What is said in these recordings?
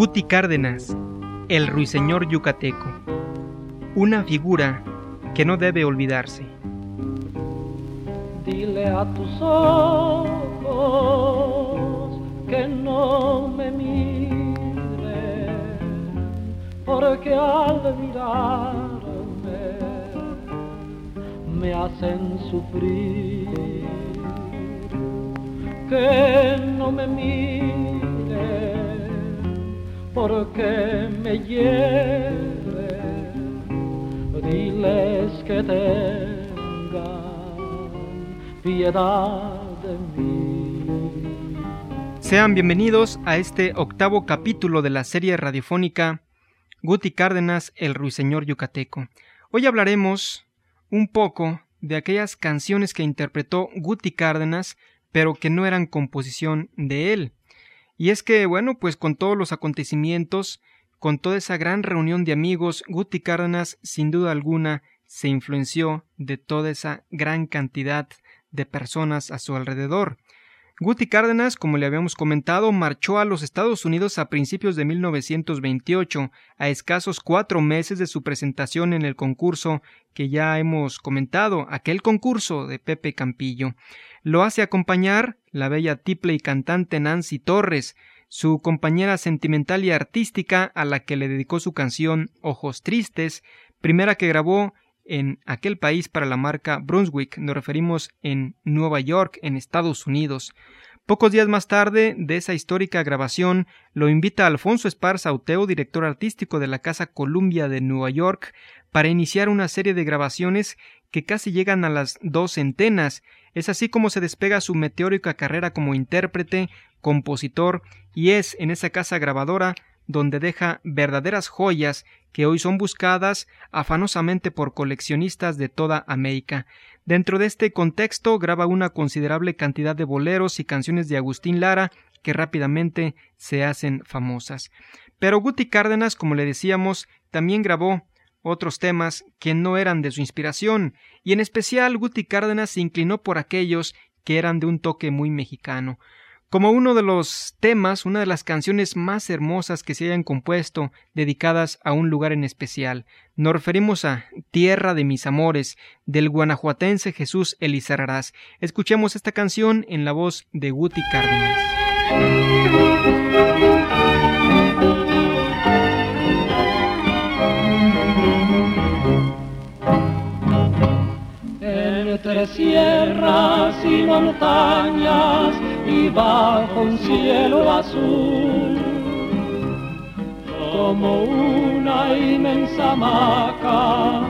Guti Cárdenas, el ruiseñor yucateco, una figura que no debe olvidarse. Dile a tus ojos que no me porque al mirarme me hacen sufrir. Que no me miren porque me hiere. Diles que tengan piedad de mí. Sean bienvenidos a este octavo capítulo de la serie radiofónica Guti Cárdenas, el ruiseñor yucateco. Hoy hablaremos un poco de aquellas canciones que interpretó Guti Cárdenas, pero que no eran composición de él. Y es que, bueno, pues con todos los acontecimientos, con toda esa gran reunión de amigos, Guti Cárdenas, sin duda alguna, se influenció de toda esa gran cantidad de personas a su alrededor. Guti Cárdenas, como le habíamos comentado, marchó a los Estados Unidos a principios de 1928, a escasos cuatro meses de su presentación en el concurso que ya hemos comentado, aquel concurso de Pepe Campillo. Lo hace acompañar la bella tiple y cantante Nancy Torres, su compañera sentimental y artística a la que le dedicó su canción Ojos Tristes, primera que grabó en aquel país para la marca Brunswick, nos referimos en Nueva York, en Estados Unidos. Pocos días más tarde de esa histórica grabación, lo invita Alfonso Esparza Auteo, director artístico de la Casa Columbia de Nueva York, para iniciar una serie de grabaciones que casi llegan a las dos centenas. Es así como se despega su meteórica carrera como intérprete, compositor, y es en esa casa grabadora donde deja verdaderas joyas que hoy son buscadas afanosamente por coleccionistas de toda América. Dentro de este contexto graba una considerable cantidad de boleros y canciones de Agustín Lara que rápidamente se hacen famosas. Pero Guti Cárdenas, como le decíamos, también grabó otros temas que no eran de su inspiración, y en especial Guti Cárdenas se inclinó por aquellos que eran de un toque muy mexicano. Como uno de los temas, una de las canciones más hermosas que se hayan compuesto dedicadas a un lugar en especial. Nos referimos a Tierra de mis amores, del guanajuatense Jesús Elizarrarás. Escuchemos esta canción en la voz de Guti Cárdenas. Entre sierras y montañas y bajo un cielo azul, como una inmensa hamaca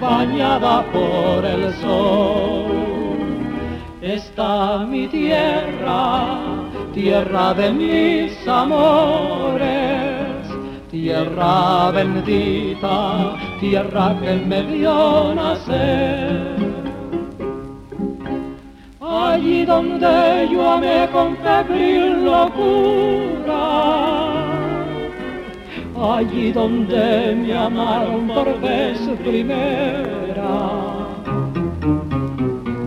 bañada por el sol. Está mi tierra, tierra de mis amores, tierra bendita, tierra que me dio nacer allí donde yo amé con febril locura, allí donde me amaron por vez primera,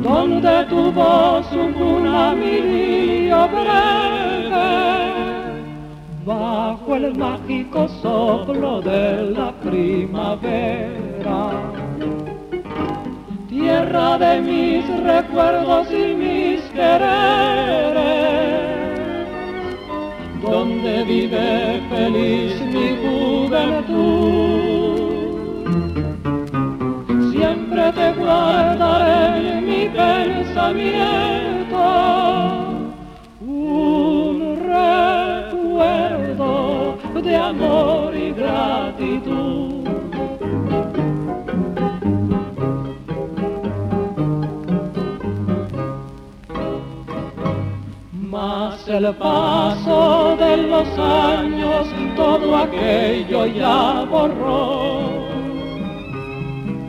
donde tu voz una milio breve, bajo el mágico soplo de la primavera tierra de mis recuerdos y mis quereres, donde vive feliz mi juventud. Siempre te guardaré en mi pensamiento un recuerdo de amor y gratitud. El paso de los años todo aquello ya borró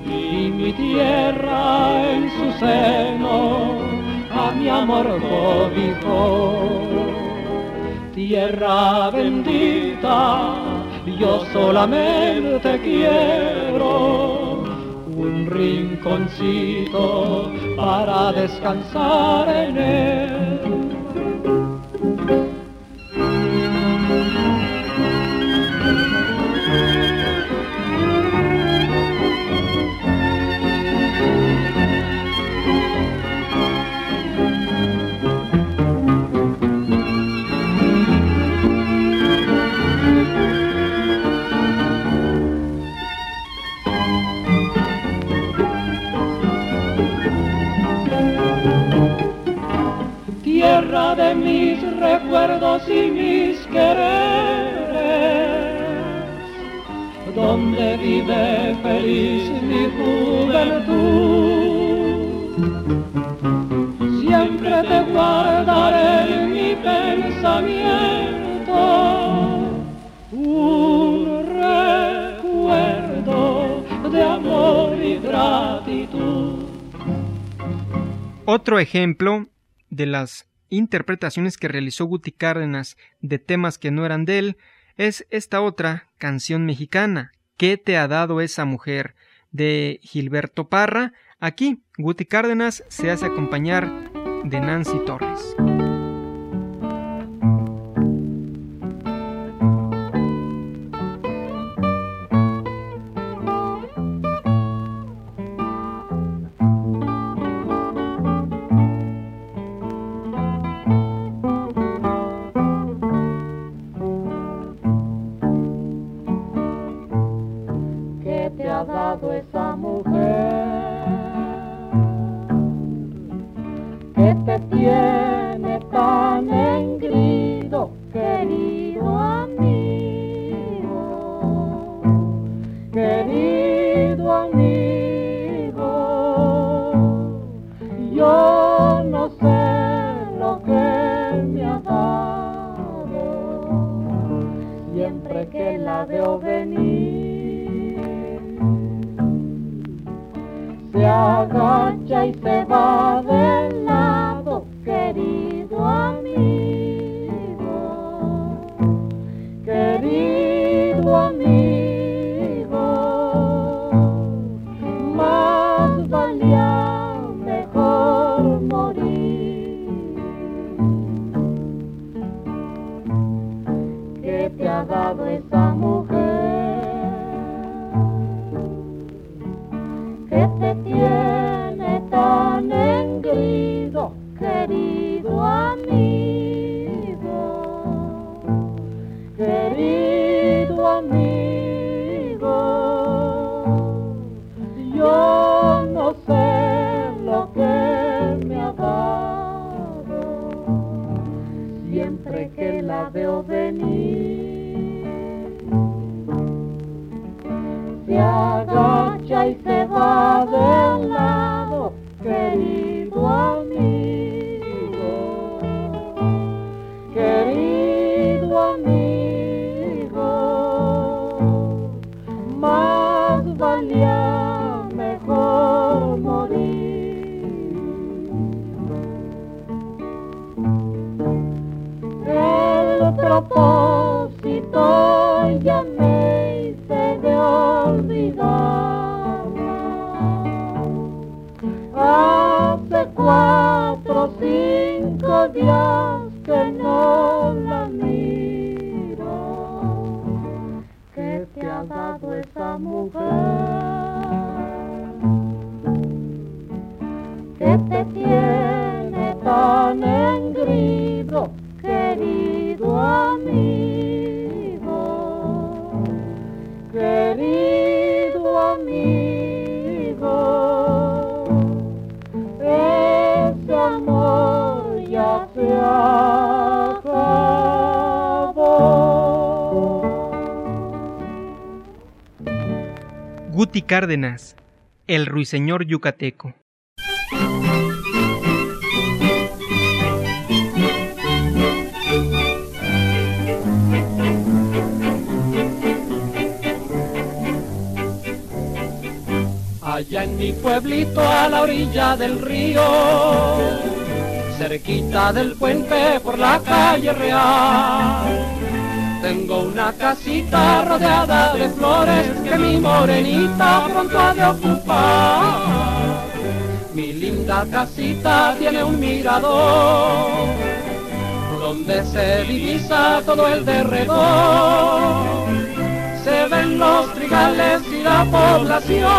y mi tierra en su seno a mi amor cobijó. Tierra bendita, yo solamente quiero un rinconcito para descansar en él. Mis recuerdos y mis quereres, donde vive feliz mi juventud. Siempre te guardaré en mi pensamiento un recuerdo de amor y gratitud. Otro ejemplo de las interpretaciones que realizó Guti Cárdenas de temas que no eran de él es esta otra canción mexicana, ¿Qué te ha dado esa mujer? de Gilberto Parra. Aquí Guti Cárdenas se hace acompañar de Nancy Torres. se agacha y se va del lado, querido amigo, querido amigo, más valía mejor morir. El otro Savior. Cárdenas, el ruiseñor yucateco. Allá en mi pueblito a la orilla del río, cerquita del puente por la calle real Tengo una casita rodeada de flores que mi morenita pronto ha de ocupar. Mi linda casita tiene un mirador donde se divisa todo el derredor. Se ven los trigales y la población,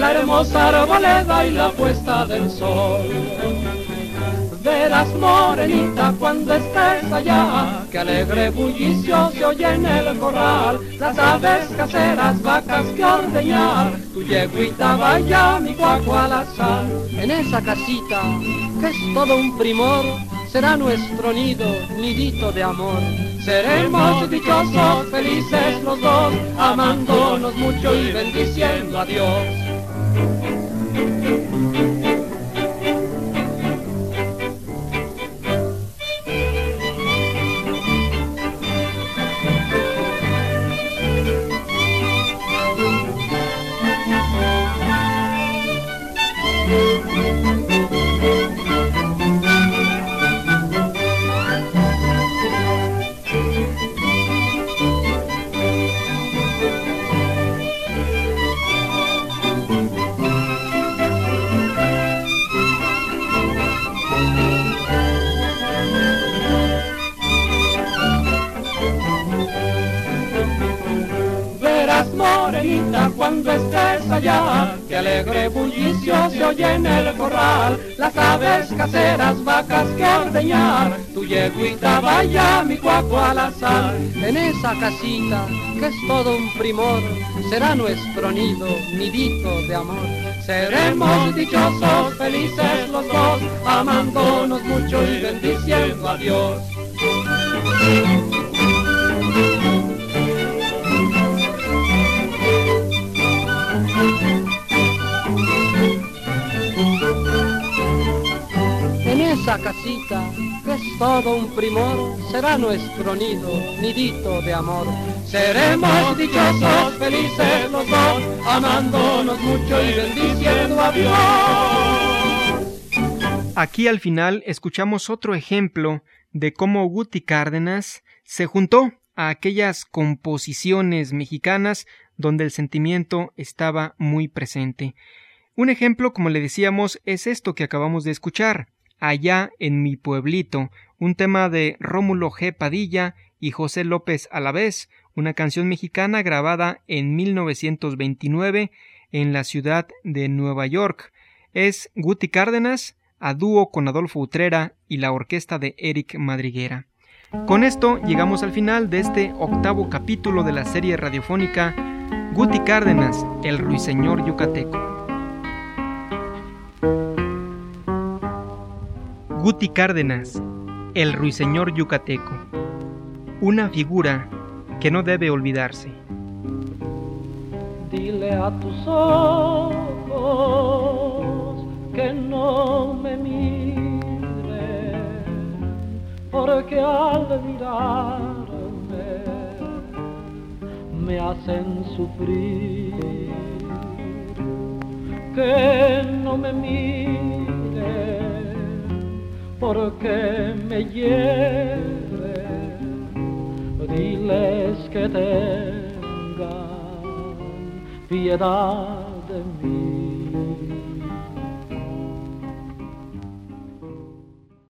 la hermosa arboleda y la puesta del sol verás morenita cuando estés allá, que alegre bullicio se oye en el corral, las aves caseras, vacas que ordeñar, tu yeguita vaya, mi cuaco al azar. En esa casita, que es todo un primor, será nuestro nido, nidito de amor. Seremos dichosos, felices los dos, amándonos mucho y bendiciendo a Dios. Cuando estés allá, que alegre bullicio se oye en el corral, las aves caseras, vacas que ordeñar, tu yeguita vaya, mi cuaco al azar. En esa casita, que es todo un primor, será nuestro nido, nidito de amor. Seremos dichosos, felices los dos, amándonos mucho y bendiciendo a Dios. Casita, que es todo un primor, será nuestro nido, nidito de amor. Seremos dichosos, felices los dos, amándonos mucho y bendiciendo a Dios. Aquí al final escuchamos otro ejemplo de cómo Guti Cárdenas se juntó a aquellas composiciones mexicanas donde el sentimiento estaba muy presente. Un ejemplo, como le decíamos, es esto que acabamos de escuchar, Allá en mi pueblito, un tema de Rómulo G. Padilla y José López Alavés, una canción mexicana grabada en 1929 en la ciudad de Nueva York. Es Guti Cárdenas a dúo con Adolfo Utrera y la orquesta de Eric Madriguera. Con esto llegamos al final de este octavo capítulo de la serie radiofónica Guti Cárdenas, el ruiseñor yucateco. Guti Cárdenas, el ruiseñor yucateco, una figura que no debe olvidarse. Dile a tus ojos que no me miren, porque al mirarme me hacen sufrir. Que no me miren porque me lleve, diles que tengan piedad de mí.